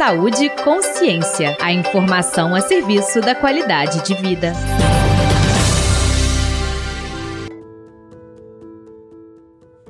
Saúde e Consciência. A informação a serviço da qualidade de vida.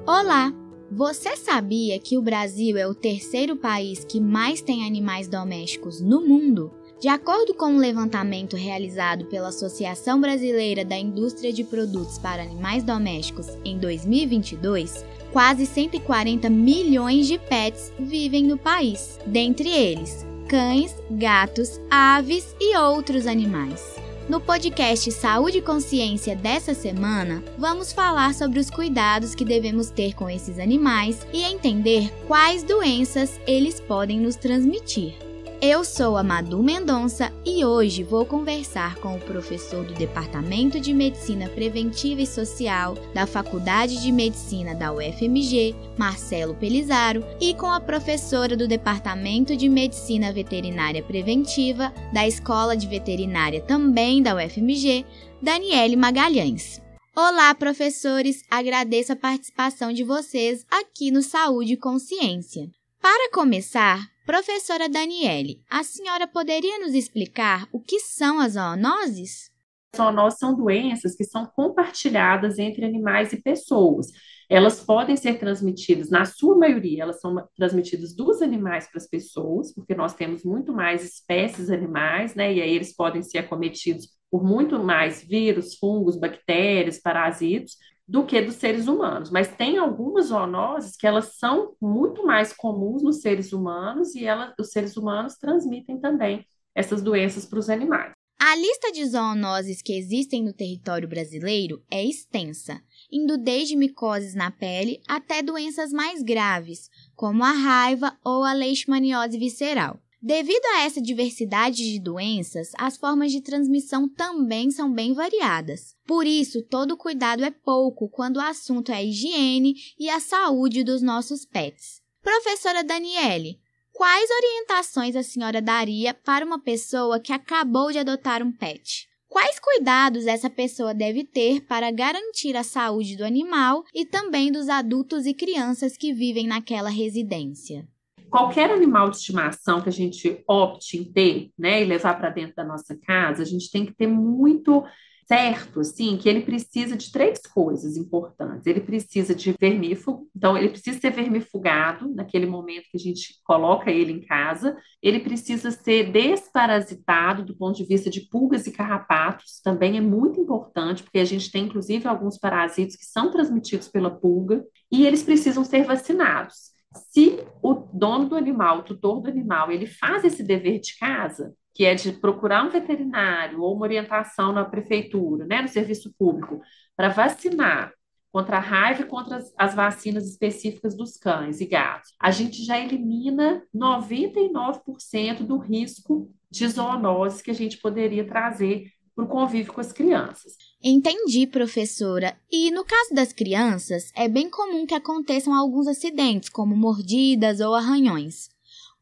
Olá! Você sabia que o Brasil é o terceiro país que mais tem animais domésticos no mundo? De acordo com um levantamento realizado pela Associação Brasileira da Indústria de Produtos para Animais Domésticos em 2022, quase 140 milhões de pets vivem no país, dentre eles cães, gatos, aves e outros animais. No podcast Saúde e Consciência dessa semana, vamos falar sobre os cuidados que devemos ter com esses animais e entender quais doenças eles podem nos transmitir. Eu sou a Madu Mendonça e hoje vou conversar com o professor do Departamento de Medicina Preventiva e Social da Faculdade de Medicina da UFMG, Marcelo Pelizaro, e com a professora do Departamento de Medicina Veterinária Preventiva da Escola de Veterinária também da UFMG, Daniele Magalhães. Olá, professores! Agradeço a participação de vocês aqui no Saúde e Consciência. Para começar, Professora Daniele, a senhora poderia nos explicar o que são as zoonoses? Zoonoses são doenças que são compartilhadas entre animais e pessoas. Elas podem ser transmitidas, na sua maioria, elas são transmitidas dos animais para as pessoas, porque nós temos muito mais espécies animais, né? E aí eles podem ser acometidos por muito mais vírus, fungos, bactérias, parasitos, do que dos seres humanos. Mas tem algumas zoonoses que elas são muito mais comuns nos seres humanos e os seres humanos transmitem também essas doenças para os animais. A lista de zoonoses que existem no território brasileiro é extensa, indo desde micoses na pele até doenças mais graves, como a raiva ou a leishmaniose visceral. Devido a essa diversidade de doenças, as formas de transmissão também são bem variadas. Por isso, todo cuidado é pouco quando o assunto é a higiene e a saúde dos nossos pets. Professora Daniele, quais orientações a senhora daria para uma pessoa que acabou de adotar um pet? Quais cuidados essa pessoa deve ter para garantir a saúde do animal e também dos adultos e crianças que vivem naquela residência? Qualquer animal de estimação que a gente opte em ter, né, e levar para dentro da nossa casa, a gente tem que ter muito certo, assim, que ele precisa de três coisas importantes. Ele precisa de vermífugo, então ele precisa ser vermifugado naquele momento que a gente coloca ele em casa. Ele precisa ser desparasitado do ponto de vista de pulgas e carrapatos, também é muito importante, porque a gente tem inclusive alguns parasitos que são transmitidos pela pulga, e eles precisam ser vacinados. Se o dono do animal, o tutor do animal, ele faz esse dever de casa, que é de procurar um veterinário ou uma orientação na prefeitura, né, no serviço público, para vacinar contra a raiva e contra as, as, vacinas específicas dos cães e gatos, a gente já elimina 99% do risco de zoonose que a gente poderia trazer para o convívio com as crianças. Entendi, professora. E no caso das crianças, é bem comum que aconteçam alguns acidentes, como mordidas ou arranhões.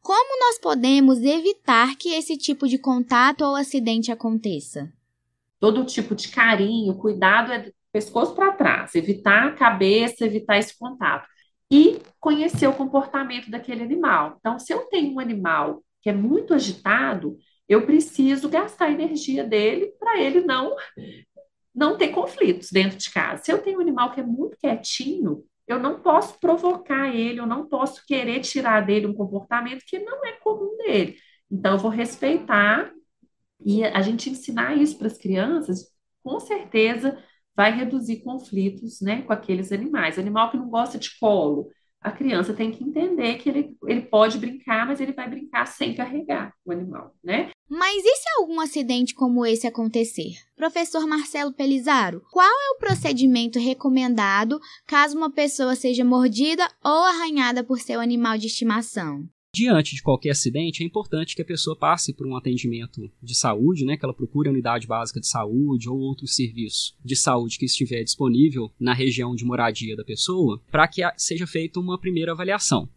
Como nós podemos evitar que esse tipo de contato ou acidente aconteça? Todo tipo de carinho, cuidado é do pescoço para trás, evitar a cabeça, evitar esse contato. E conhecer o comportamento daquele animal. Então, se eu tenho um animal que é muito agitado, eu preciso gastar a energia dele para ele não não ter conflitos dentro de casa. Se eu tenho um animal que é muito quietinho, eu não posso provocar ele, eu não posso querer tirar dele um comportamento que não é comum dele. Então, eu vou respeitar e a gente ensinar isso para as crianças, com certeza vai reduzir conflitos né, com aqueles animais. Animal que não gosta de colo, a criança tem que entender que ele, ele pode brincar, mas ele vai brincar sem carregar o animal, né? Mas e se algum acidente como esse acontecer? Professor Marcelo Pelizaro, qual é o procedimento recomendado caso uma pessoa seja mordida ou arranhada por seu animal de estimação? Diante de qualquer acidente, é importante que a pessoa passe por um atendimento de saúde, né, que ela procure a unidade básica de saúde ou outro serviço de saúde que estiver disponível na região de moradia da pessoa, para que seja feita uma primeira avaliação.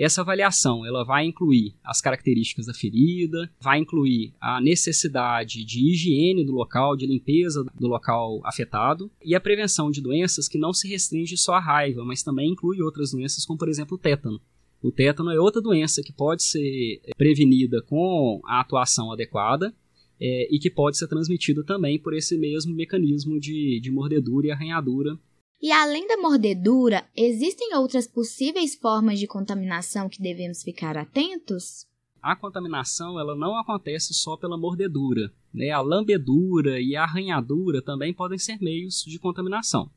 Essa avaliação ela vai incluir as características da ferida, vai incluir a necessidade de higiene do local, de limpeza do local afetado e a prevenção de doenças que não se restringe só à raiva, mas também inclui outras doenças como por exemplo o tétano O tétano é outra doença que pode ser prevenida com a atuação adequada é, e que pode ser transmitida também por esse mesmo mecanismo de, de mordedura e arranhadura. E além da mordedura, existem outras possíveis formas de contaminação que devemos ficar atentos? A contaminação ela não acontece só pela mordedura. Né? A lambedura e a arranhadura também podem ser meios de contaminação.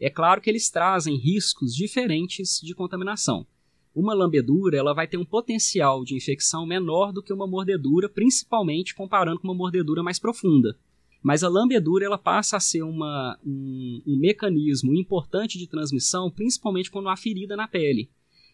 É claro que eles trazem riscos diferentes de contaminação. Uma lambedura ela vai ter um potencial de infecção menor do que uma mordedura, principalmente comparando com uma mordedura mais profunda. Mas a lambedura ela passa a ser uma, um, um mecanismo importante de transmissão, principalmente quando há ferida na pele,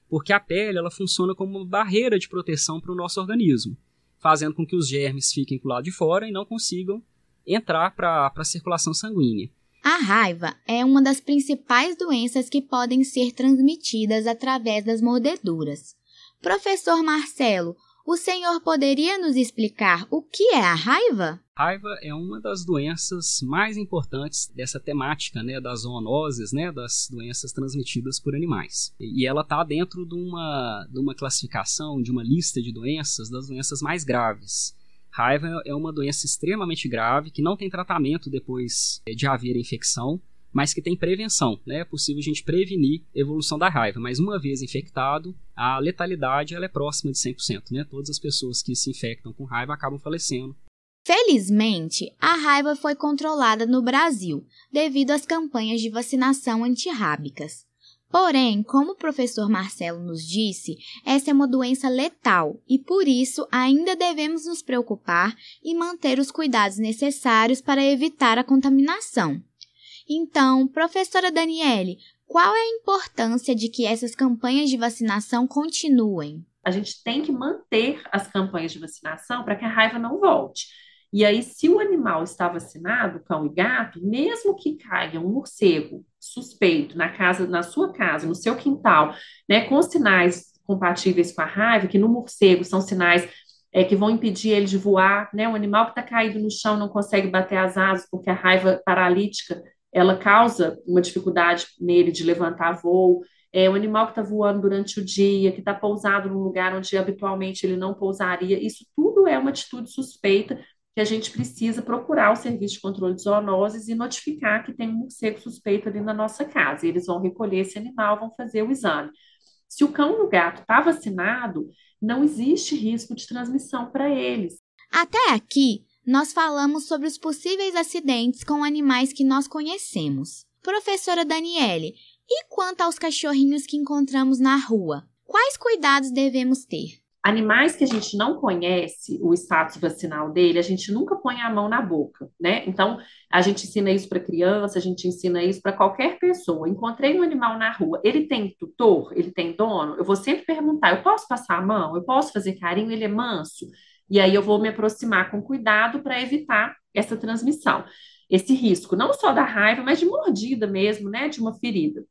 porque a pele ela funciona como uma barreira de proteção para o nosso organismo, fazendo com que os germes fiquem para o lado de fora e não consigam entrar para a circulação sanguínea. A raiva é uma das principais doenças que podem ser transmitidas através das mordeduras. Professor Marcelo, o senhor poderia nos explicar o que é a raiva? Raiva é uma das doenças mais importantes dessa temática, né, das zoonoses, né, das doenças transmitidas por animais. E ela está dentro de uma, de uma classificação, de uma lista de doenças, das doenças mais graves. Raiva é uma doença extremamente grave que não tem tratamento depois de haver infecção, mas que tem prevenção. Né? É possível a gente prevenir a evolução da raiva, mas uma vez infectado, a letalidade ela é próxima de 100%. Né? Todas as pessoas que se infectam com raiva acabam falecendo. Felizmente, a raiva foi controlada no Brasil devido às campanhas de vacinação antirrábicas. Porém, como o professor Marcelo nos disse, essa é uma doença letal e por isso ainda devemos nos preocupar e manter os cuidados necessários para evitar a contaminação. Então, professora Daniele, qual é a importância de que essas campanhas de vacinação continuem? A gente tem que manter as campanhas de vacinação para que a raiva não volte. E aí, se o animal está vacinado, cão e gato, mesmo que caia um morcego suspeito na casa, na sua casa, no seu quintal, né, com sinais compatíveis com a raiva, que no morcego são sinais é, que vão impedir ele de voar, né? Um animal que está caído no chão não consegue bater as asas porque a raiva paralítica ela causa uma dificuldade nele de levantar voo. É um animal que está voando durante o dia, que está pousado num lugar onde habitualmente ele não pousaria. Isso tudo é uma atitude suspeita que a gente precisa procurar o serviço de controle de zoonoses e notificar que tem um morcego suspeito ali na nossa casa. Eles vão recolher esse animal, vão fazer o exame. Se o cão e o gato está vacinado, não existe risco de transmissão para eles. Até aqui, nós falamos sobre os possíveis acidentes com animais que nós conhecemos. Professora Daniele, e quanto aos cachorrinhos que encontramos na rua? Quais cuidados devemos ter? Animais que a gente não conhece o status vacinal dele, a gente nunca põe a mão na boca, né? Então, a gente ensina isso para criança, a gente ensina isso para qualquer pessoa. Encontrei um animal na rua, ele tem tutor, ele tem dono? Eu vou sempre perguntar: eu posso passar a mão? Eu posso fazer carinho? Ele é manso? E aí eu vou me aproximar com cuidado para evitar essa transmissão, esse risco, não só da raiva, mas de mordida mesmo, né? De uma ferida.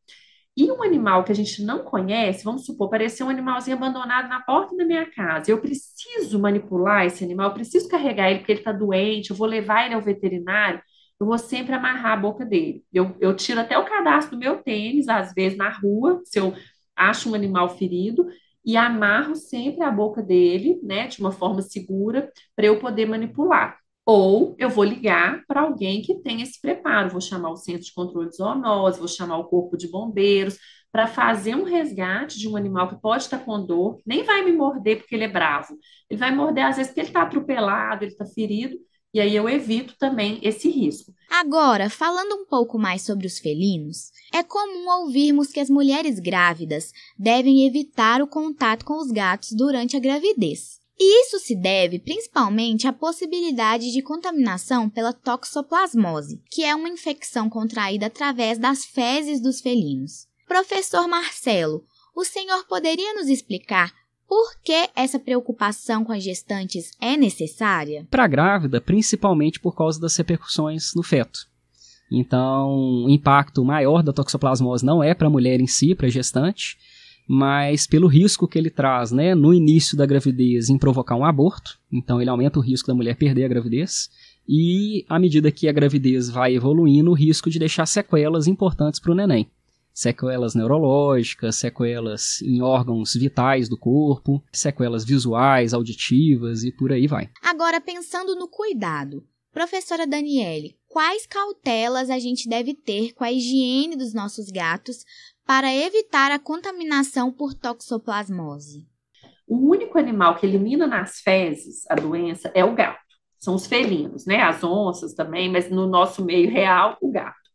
E um animal que a gente não conhece, vamos supor, apareceu um animalzinho abandonado na porta da minha casa. Eu preciso manipular esse animal, eu preciso carregar ele porque ele está doente, eu vou levar ele ao veterinário. Eu vou sempre amarrar a boca dele. Eu, eu tiro até o cadastro do meu tênis, às vezes na rua, se eu acho um animal ferido, e amarro sempre a boca dele, né, de uma forma segura, para eu poder manipular. Ou eu vou ligar para alguém que tem esse preparo, vou chamar o centro de controle de zoonose, vou chamar o corpo de bombeiros, para fazer um resgate de um animal que pode estar com dor, nem vai me morder porque ele é bravo. Ele vai morder, às vezes, porque ele está atropelado, ele está ferido, e aí eu evito também esse risco. Agora, falando um pouco mais sobre os felinos, é comum ouvirmos que as mulheres grávidas devem evitar o contato com os gatos durante a gravidez. E isso se deve principalmente à possibilidade de contaminação pela toxoplasmose, que é uma infecção contraída através das fezes dos felinos. Professor Marcelo, o senhor poderia nos explicar por que essa preocupação com as gestantes é necessária? Para a grávida, principalmente por causa das repercussões no feto. Então, o impacto maior da toxoplasmose não é para a mulher em si, para a gestante, mas pelo risco que ele traz né, no início da gravidez em provocar um aborto, então ele aumenta o risco da mulher perder a gravidez, e à medida que a gravidez vai evoluindo, o risco de deixar sequelas importantes para o neném. Sequelas neurológicas, sequelas em órgãos vitais do corpo, sequelas visuais, auditivas e por aí vai. Agora, pensando no cuidado, professora Daniele, quais cautelas a gente deve ter com a higiene dos nossos gatos para evitar a contaminação por toxoplasmose? O único animal que elimina nas fezes a doença é o gato. São os felinos, né? As onças também, mas no nosso meio real, o gato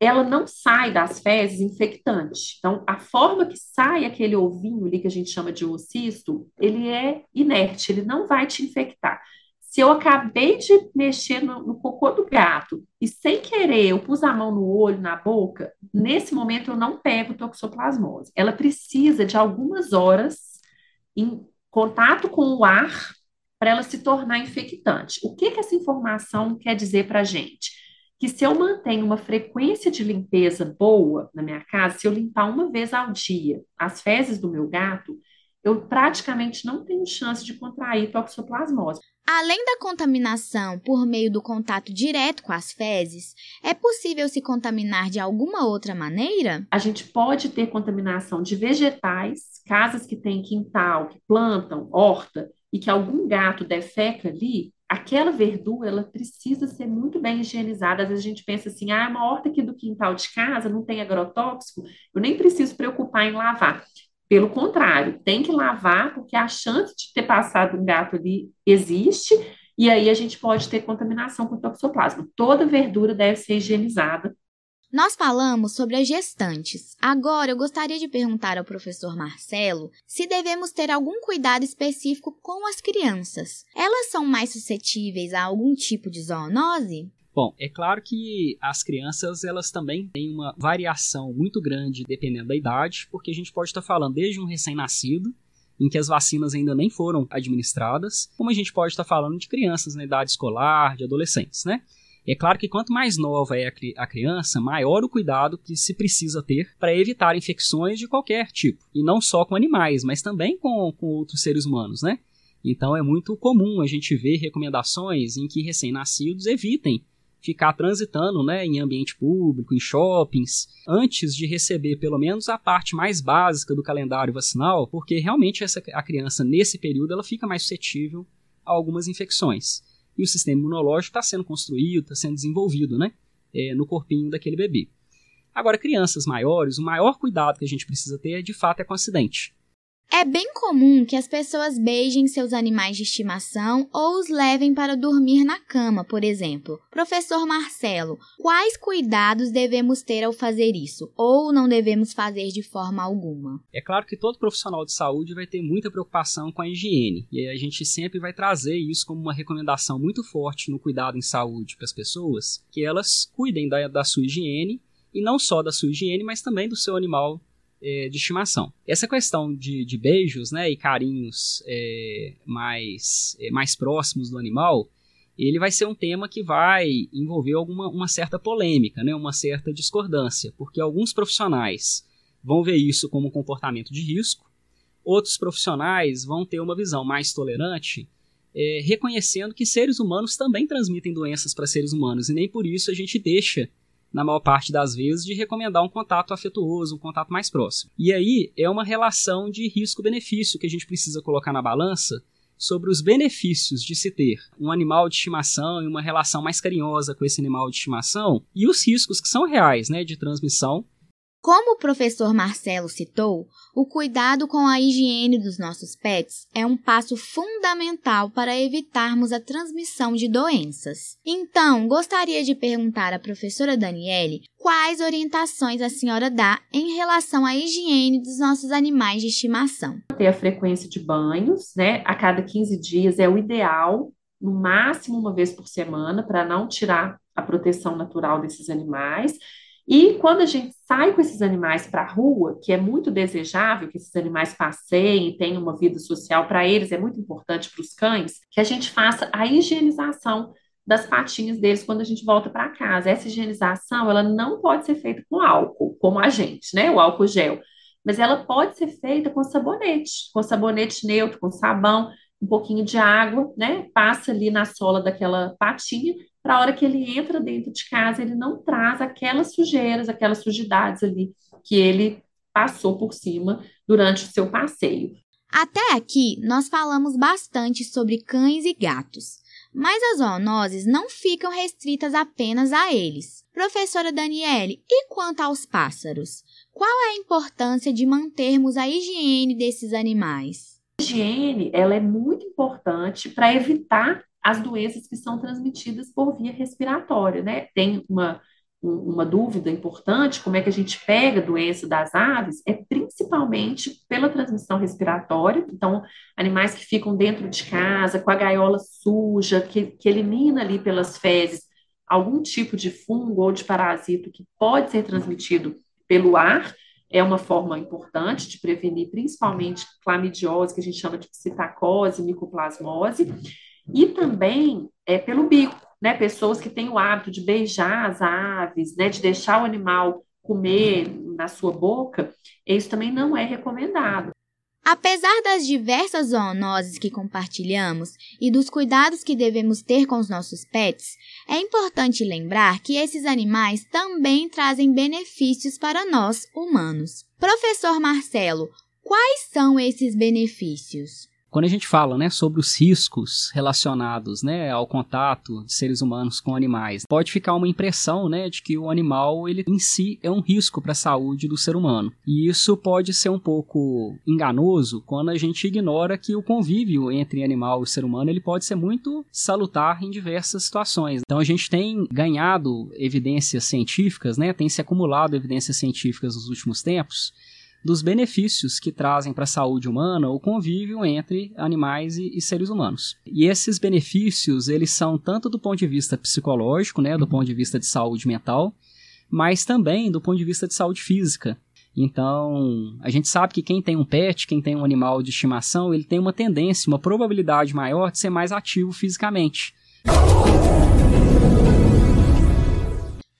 ela não sai das fezes infectante. Então, a forma que sai aquele ovinho ali que a gente chama de oocisto, ele é inerte, ele não vai te infectar. Se eu acabei de mexer no, no, cocô do gato e sem querer eu pus a mão no olho, na boca, nesse momento eu não pego toxoplasmose. Ela precisa de algumas horas em contato com o ar para ela se tornar infectante. O que, que essa informação quer dizer para a gente? Que se eu mantenho uma frequência de limpeza boa na minha casa, se eu limpar uma vez ao dia as fezes do meu gato, eu praticamente não tenho chance de contrair toxoplasmose. Além da contaminação por meio do contato direto com as fezes, é possível se contaminar de alguma outra maneira? A gente pode ter contaminação de vegetais, casas que têm quintal, que plantam horta e que algum gato defeca ali, aquela verdura ela precisa ser muito bem higienizada. Às vezes a gente pensa assim, ah, uma horta aqui do quintal de casa não tem agrotóxico, eu nem preciso preocupar em lavar. Pelo contrário, tem que lavar, porque a chance de ter passado um gato ali existe, e aí a gente pode ter contaminação com toxoplasma. Toda verdura deve ser higienizada nós falamos sobre as gestantes. Agora eu gostaria de perguntar ao professor Marcelo se devemos ter algum cuidado específico com as crianças. Elas são mais suscetíveis a algum tipo de zoonose? Bom, é claro que as crianças elas também têm uma variação muito grande dependendo da idade, porque a gente pode estar falando desde um recém-nascido, em que as vacinas ainda nem foram administradas, como a gente pode estar falando de crianças na idade escolar, de adolescentes, né? É claro que quanto mais nova é a criança, maior o cuidado que se precisa ter para evitar infecções de qualquer tipo. E não só com animais, mas também com, com outros seres humanos, né? Então é muito comum a gente ver recomendações em que recém-nascidos evitem ficar transitando né, em ambiente público, em shoppings, antes de receber pelo menos a parte mais básica do calendário vacinal, porque realmente essa, a criança, nesse período, ela fica mais suscetível a algumas infecções e o sistema imunológico está sendo construído, está sendo desenvolvido né, é, no corpinho daquele bebê. Agora, crianças maiores, o maior cuidado que a gente precisa ter, de fato, é com acidente. É bem comum que as pessoas beijem seus animais de estimação ou os levem para dormir na cama, por exemplo. Professor Marcelo, quais cuidados devemos ter ao fazer isso? Ou não devemos fazer de forma alguma? É claro que todo profissional de saúde vai ter muita preocupação com a higiene. E a gente sempre vai trazer isso como uma recomendação muito forte no cuidado em saúde para as pessoas, que elas cuidem da, da sua higiene e não só da sua higiene, mas também do seu animal é, de estimação. Essa questão de, de beijos né, e carinhos é, mais, é, mais próximos do animal, ele vai ser um tema que vai envolver alguma, uma certa polêmica, né, uma certa discordância, porque alguns profissionais vão ver isso como comportamento de risco, outros profissionais vão ter uma visão mais tolerante, é, reconhecendo que seres humanos também transmitem doenças para seres humanos, e nem por isso a gente deixa na maior parte das vezes, de recomendar um contato afetuoso, um contato mais próximo. E aí é uma relação de risco-benefício que a gente precisa colocar na balança sobre os benefícios de se ter um animal de estimação e uma relação mais carinhosa com esse animal de estimação e os riscos que são reais, né, de transmissão como o professor Marcelo citou, o cuidado com a higiene dos nossos pets é um passo fundamental para evitarmos a transmissão de doenças. Então, gostaria de perguntar à professora Daniele quais orientações a senhora dá em relação à higiene dos nossos animais de estimação. Ter a frequência de banhos, né? A cada 15 dias é o ideal, no máximo uma vez por semana, para não tirar a proteção natural desses animais e quando a gente sai com esses animais para a rua, que é muito desejável que esses animais passeiem tenham uma vida social para eles, é muito importante para os cães, que a gente faça a higienização das patinhas deles quando a gente volta para casa. Essa higienização, ela não pode ser feita com álcool, como a gente, né? O álcool gel. Mas ela pode ser feita com sabonete, com sabonete neutro, com sabão, um pouquinho de água, né? Passa ali na sola daquela patinha para a hora que ele entra dentro de casa, ele não traz aquelas sujeiras, aquelas sujidades ali que ele passou por cima durante o seu passeio. Até aqui, nós falamos bastante sobre cães e gatos, mas as zoonoses não ficam restritas apenas a eles. Professora Daniele, e quanto aos pássaros? Qual é a importância de mantermos a higiene desses animais? A higiene ela é muito importante para evitar as doenças que são transmitidas por via respiratória, né? Tem uma uma dúvida importante, como é que a gente pega a doença das aves, é principalmente pela transmissão respiratória. Então, animais que ficam dentro de casa, com a gaiola suja, que, que elimina ali pelas fezes algum tipo de fungo ou de parasito que pode ser transmitido pelo ar, é uma forma importante de prevenir principalmente clamidiose, que a gente chama de psitacose, micoplasmose, e também é pelo bico né, pessoas que têm o hábito de beijar as aves, né, de deixar o animal comer na sua boca, isso também não é recomendado. Apesar das diversas zoonoses que compartilhamos e dos cuidados que devemos ter com os nossos pets, é importante lembrar que esses animais também trazem benefícios para nós, humanos. Professor Marcelo, quais são esses benefícios? Quando a gente fala né, sobre os riscos relacionados né, ao contato de seres humanos com animais, pode ficar uma impressão né, de que o animal ele em si é um risco para a saúde do ser humano. E isso pode ser um pouco enganoso quando a gente ignora que o convívio entre animal e ser humano ele pode ser muito salutar em diversas situações. Então a gente tem ganhado evidências científicas, né, tem se acumulado evidências científicas nos últimos tempos dos benefícios que trazem para a saúde humana o convívio entre animais e, e, seres humanos. E esses benefícios, eles são tanto do ponto de vista psicológico, né, do ponto de vista de saúde mental, mas também do ponto de vista de saúde física. Então, a gente sabe que quem tem um pet, quem tem um animal de estimação, ele tem uma tendência, uma probabilidade maior de ser mais ativo fisicamente.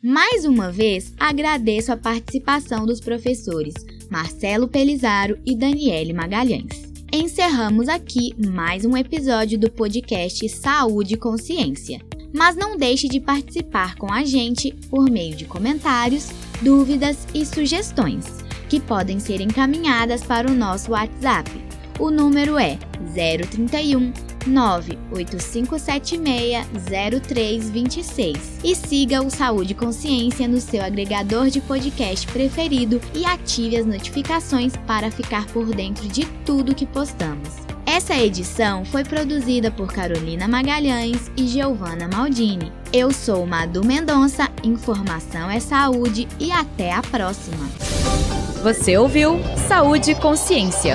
Mais uma vez, agradeço a participação dos professores Marcelo Pelizaro e Daniele Magalhães. Encerramos aqui mais um episódio do podcast Saúde e Consciência. Mas não deixe de participar com a gente por meio de comentários, dúvidas e sugestões, que podem ser encaminhadas para o nosso WhatsApp. O número é 031 985760326 e siga o Saúde Consciência no seu agregador de podcast preferido e ative as notificações para ficar por dentro de tudo que postamos. Essa edição foi produzida por Carolina Magalhães e Giovanna Maldini. Eu sou Madu Mendonça, informação é saúde e até a próxima. Você ouviu Saúde e Consciência